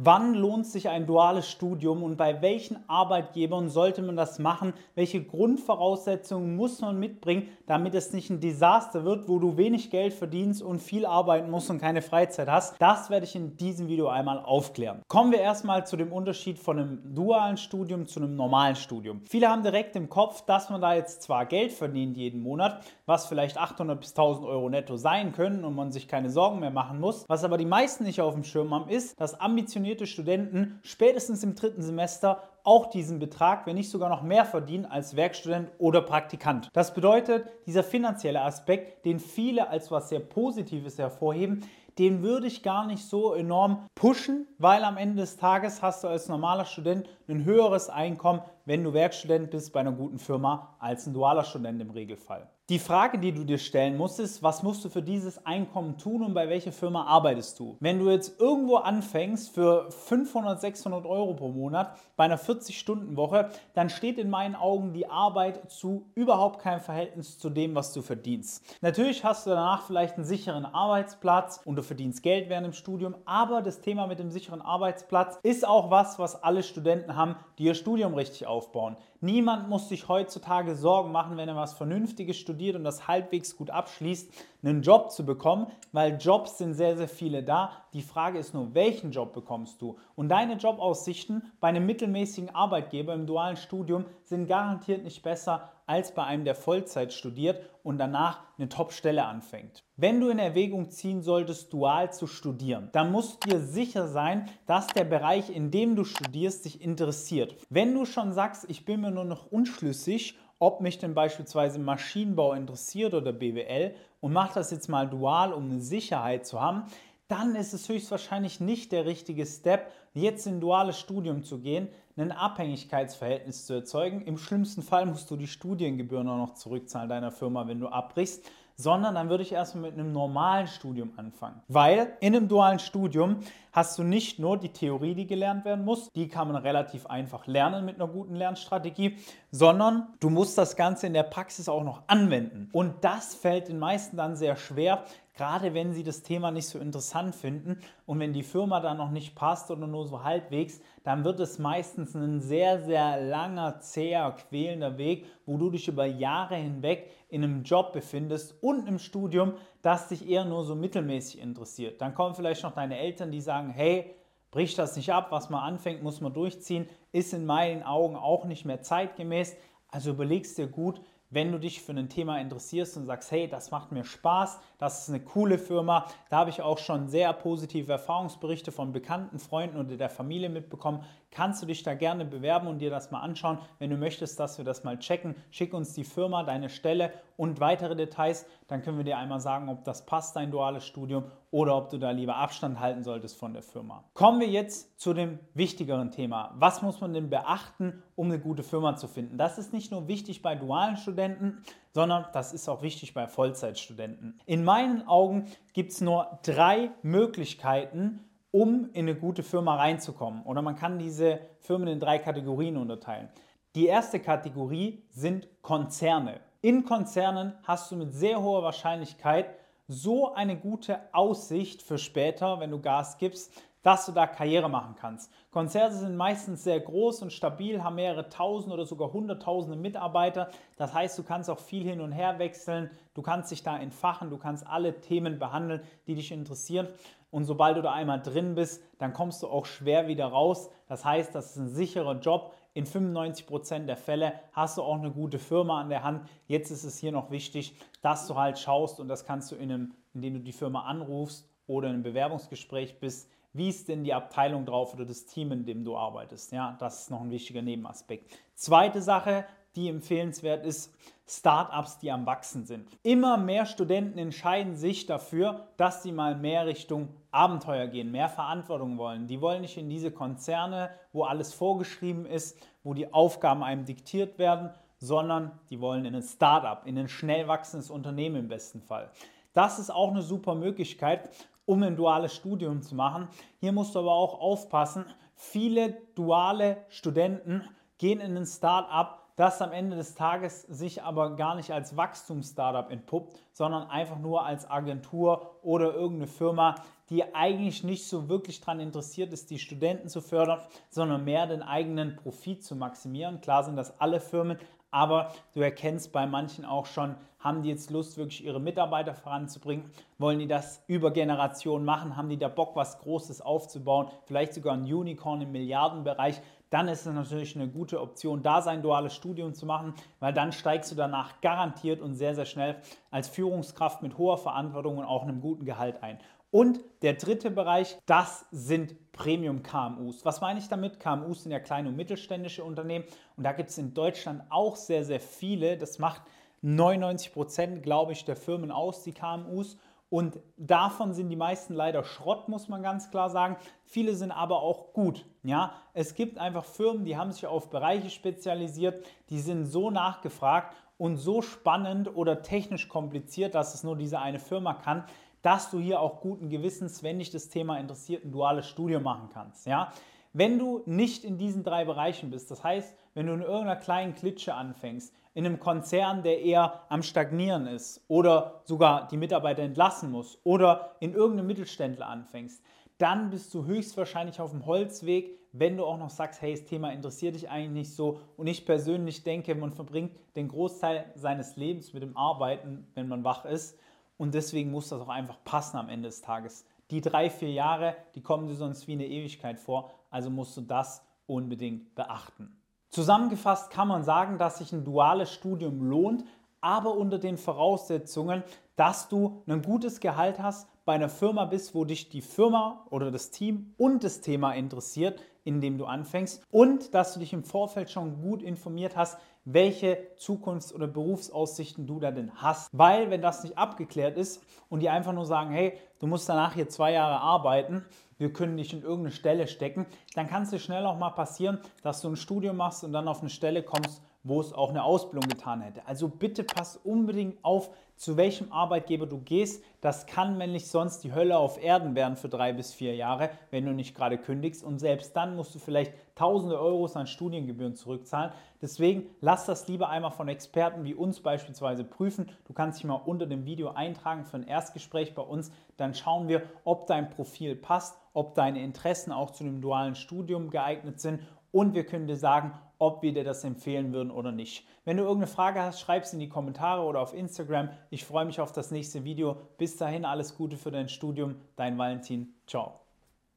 Wann lohnt sich ein duales Studium und bei welchen Arbeitgebern sollte man das machen? Welche Grundvoraussetzungen muss man mitbringen, damit es nicht ein Desaster wird, wo du wenig Geld verdienst und viel arbeiten musst und keine Freizeit hast? Das werde ich in diesem Video einmal aufklären. Kommen wir erstmal zu dem Unterschied von einem dualen Studium zu einem normalen Studium. Viele haben direkt im Kopf, dass man da jetzt zwar Geld verdient jeden Monat, was vielleicht 800 bis 1000 Euro netto sein können und man sich keine Sorgen mehr machen muss. Was aber die meisten nicht auf dem Schirm haben, ist, dass ambitionierte ambitionierte Studenten spätestens im dritten Semester auch diesen Betrag, wenn nicht sogar noch mehr verdienen als Werkstudent oder Praktikant. Das bedeutet, dieser finanzielle Aspekt, den viele als was sehr Positives hervorheben, den würde ich gar nicht so enorm pushen, weil am Ende des Tages hast du als normaler Student ein höheres Einkommen, wenn du Werkstudent bist bei einer guten Firma, als ein dualer Student im Regelfall. Die Frage, die du dir stellen musst, ist, was musst du für dieses Einkommen tun und bei welcher Firma arbeitest du? Wenn du jetzt irgendwo anfängst für 500, 600 Euro pro Monat bei einer 40-Stunden-Woche, dann steht in meinen Augen die Arbeit zu überhaupt keinem Verhältnis zu dem, was du verdienst. Natürlich hast du danach vielleicht einen sicheren Arbeitsplatz und du verdienst Geld während dem Studium, aber das Thema mit dem sicheren Arbeitsplatz ist auch was, was alle Studenten haben, die ihr Studium richtig aufbauen. Niemand muss sich heutzutage Sorgen machen, wenn er was Vernünftiges studiert und das halbwegs gut abschließt, einen Job zu bekommen, weil Jobs sind sehr, sehr viele da. Die Frage ist nur, welchen Job bekommst du? Und deine Jobaussichten bei einem mittelmäßigen Arbeitgeber im dualen Studium sind garantiert nicht besser als bei einem, der Vollzeit studiert und danach eine Top-Stelle anfängt. Wenn du in Erwägung ziehen solltest, dual zu studieren, dann musst du dir sicher sein, dass der Bereich, in dem du studierst, dich interessiert. Wenn du schon sagst, ich bin mir nur noch unschlüssig, ob mich denn beispielsweise Maschinenbau interessiert oder BWL und mach das jetzt mal dual, um eine Sicherheit zu haben, dann ist es höchstwahrscheinlich nicht der richtige Step, jetzt in duales Studium zu gehen, ein Abhängigkeitsverhältnis zu erzeugen. Im schlimmsten Fall musst du die Studiengebühren auch noch zurückzahlen deiner Firma, wenn du abbrichst sondern dann würde ich erstmal mit einem normalen Studium anfangen. Weil in einem dualen Studium hast du nicht nur die Theorie, die gelernt werden muss, die kann man relativ einfach lernen mit einer guten Lernstrategie, sondern du musst das Ganze in der Praxis auch noch anwenden. Und das fällt den meisten dann sehr schwer, gerade wenn sie das Thema nicht so interessant finden und wenn die Firma dann noch nicht passt oder nur so halbwegs, dann wird es meistens ein sehr, sehr langer, zäher, quälender Weg, wo du dich über Jahre hinweg in einem Job befindest und im Studium, das dich eher nur so mittelmäßig interessiert. Dann kommen vielleicht noch deine Eltern, die sagen, hey, brich das nicht ab, was man anfängt, muss man durchziehen, ist in meinen Augen auch nicht mehr zeitgemäß. Also überlegst dir gut, wenn du dich für ein Thema interessierst und sagst, hey, das macht mir Spaß, das ist eine coole Firma, da habe ich auch schon sehr positive Erfahrungsberichte von bekannten Freunden oder der Familie mitbekommen, kannst du dich da gerne bewerben und dir das mal anschauen. Wenn du möchtest, dass wir das mal checken, schick uns die Firma, deine Stelle und weitere Details, dann können wir dir einmal sagen, ob das passt, dein duales Studium oder ob du da lieber Abstand halten solltest von der Firma. Kommen wir jetzt zu dem wichtigeren Thema. Was muss man denn beachten, um eine gute Firma zu finden? Das ist nicht nur wichtig bei dualen Studenten, sondern das ist auch wichtig bei Vollzeitstudenten. In meinen Augen gibt es nur drei Möglichkeiten, um in eine gute Firma reinzukommen. Oder man kann diese Firmen in drei Kategorien unterteilen. Die erste Kategorie sind Konzerne. In Konzernen hast du mit sehr hoher Wahrscheinlichkeit so eine gute Aussicht für später, wenn du Gas gibst, dass du da Karriere machen kannst. Konzerne sind meistens sehr groß und stabil, haben mehrere tausend oder sogar hunderttausende Mitarbeiter. Das heißt, du kannst auch viel hin und her wechseln, du kannst dich da entfachen, du kannst alle Themen behandeln, die dich interessieren. Und sobald du da einmal drin bist, dann kommst du auch schwer wieder raus. Das heißt, das ist ein sicherer Job. In 95 Prozent der Fälle hast du auch eine gute Firma an der Hand. Jetzt ist es hier noch wichtig, dass du halt schaust und das kannst du in einem, indem du die Firma anrufst oder in einem Bewerbungsgespräch bist, wie ist denn die Abteilung drauf oder das Team, in dem du arbeitest. Ja, das ist noch ein wichtiger Nebenaspekt. Zweite Sache, die empfehlenswert ist, Startups, die am Wachsen sind. Immer mehr Studenten entscheiden sich dafür, dass sie mal mehr Richtung Abenteuer gehen, mehr Verantwortung wollen. Die wollen nicht in diese Konzerne, wo alles vorgeschrieben ist, wo die Aufgaben einem diktiert werden, sondern die wollen in ein Startup, in ein schnell wachsendes Unternehmen im besten Fall. Das ist auch eine super Möglichkeit, um ein duales Studium zu machen. Hier musst du aber auch aufpassen, viele duale Studenten gehen in ein Startup, das am Ende des Tages sich aber gar nicht als Wachstumsstartup entpuppt, sondern einfach nur als Agentur oder irgendeine Firma, die eigentlich nicht so wirklich daran interessiert ist, die Studenten zu fördern, sondern mehr den eigenen Profit zu maximieren. Klar sind das alle Firmen, aber du erkennst bei manchen auch schon, haben die jetzt Lust, wirklich ihre Mitarbeiter voranzubringen? Wollen die das über Generationen machen? Haben die da Bock, was Großes aufzubauen? Vielleicht sogar ein Unicorn im Milliardenbereich? Dann ist es natürlich eine gute Option, da sein duales Studium zu machen, weil dann steigst du danach garantiert und sehr, sehr schnell als Führungskraft mit hoher Verantwortung und auch einem guten Gehalt ein. Und der dritte Bereich, das sind Premium-KMUs. Was meine ich damit? KMUs sind ja kleine und mittelständische Unternehmen und da gibt es in Deutschland auch sehr, sehr viele. Das macht 99 Prozent, glaube ich, der Firmen aus, die KMUs. Und davon sind die meisten leider Schrott, muss man ganz klar sagen. Viele sind aber auch gut. Ja, es gibt einfach Firmen, die haben sich auf Bereiche spezialisiert, die sind so nachgefragt und so spannend oder technisch kompliziert, dass es nur diese eine Firma kann, dass du hier auch guten Gewissens, wenn dich das Thema interessiert, ein duales Studium machen kannst. Ja? Wenn du nicht in diesen drei Bereichen bist, das heißt, wenn du in irgendeiner kleinen Klitsche anfängst, in einem Konzern, der eher am Stagnieren ist oder sogar die Mitarbeiter entlassen muss oder in irgendeinem Mittelständler anfängst, dann bist du höchstwahrscheinlich auf dem Holzweg, wenn du auch noch sagst, hey, das Thema interessiert dich eigentlich nicht so. Und ich persönlich denke, man verbringt den Großteil seines Lebens mit dem Arbeiten, wenn man wach ist. Und deswegen muss das auch einfach passen am Ende des Tages. Die drei, vier Jahre, die kommen dir sonst wie eine Ewigkeit vor. Also musst du das unbedingt beachten. Zusammengefasst kann man sagen, dass sich ein duales Studium lohnt, aber unter den Voraussetzungen, dass du ein gutes Gehalt hast, bei einer Firma bist, wo dich die Firma oder das Team und das Thema interessiert, in dem du anfängst und dass du dich im Vorfeld schon gut informiert hast, welche Zukunfts- oder Berufsaussichten du da denn hast. Weil, wenn das nicht abgeklärt ist und die einfach nur sagen, hey, du musst danach hier zwei Jahre arbeiten, wir können dich in irgendeine Stelle stecken, dann kann es dir schnell auch mal passieren, dass du ein Studium machst und dann auf eine Stelle kommst, wo es auch eine Ausbildung getan hätte. Also bitte pass unbedingt auf, zu welchem Arbeitgeber du gehst. Das kann männlich sonst die Hölle auf Erden werden für drei bis vier Jahre, wenn du nicht gerade kündigst. Und selbst dann musst du vielleicht tausende Euros an Studiengebühren zurückzahlen. Deswegen lass das lieber einmal von Experten wie uns beispielsweise prüfen. Du kannst dich mal unter dem Video eintragen für ein Erstgespräch bei uns. Dann schauen wir, ob dein Profil passt, ob deine Interessen auch zu einem dualen Studium geeignet sind und wir können dir sagen, ob wir dir das empfehlen würden oder nicht. Wenn du irgendeine Frage hast, schreib es in die Kommentare oder auf Instagram. Ich freue mich auf das nächste Video. Bis dahin alles Gute für dein Studium. Dein Valentin. Ciao.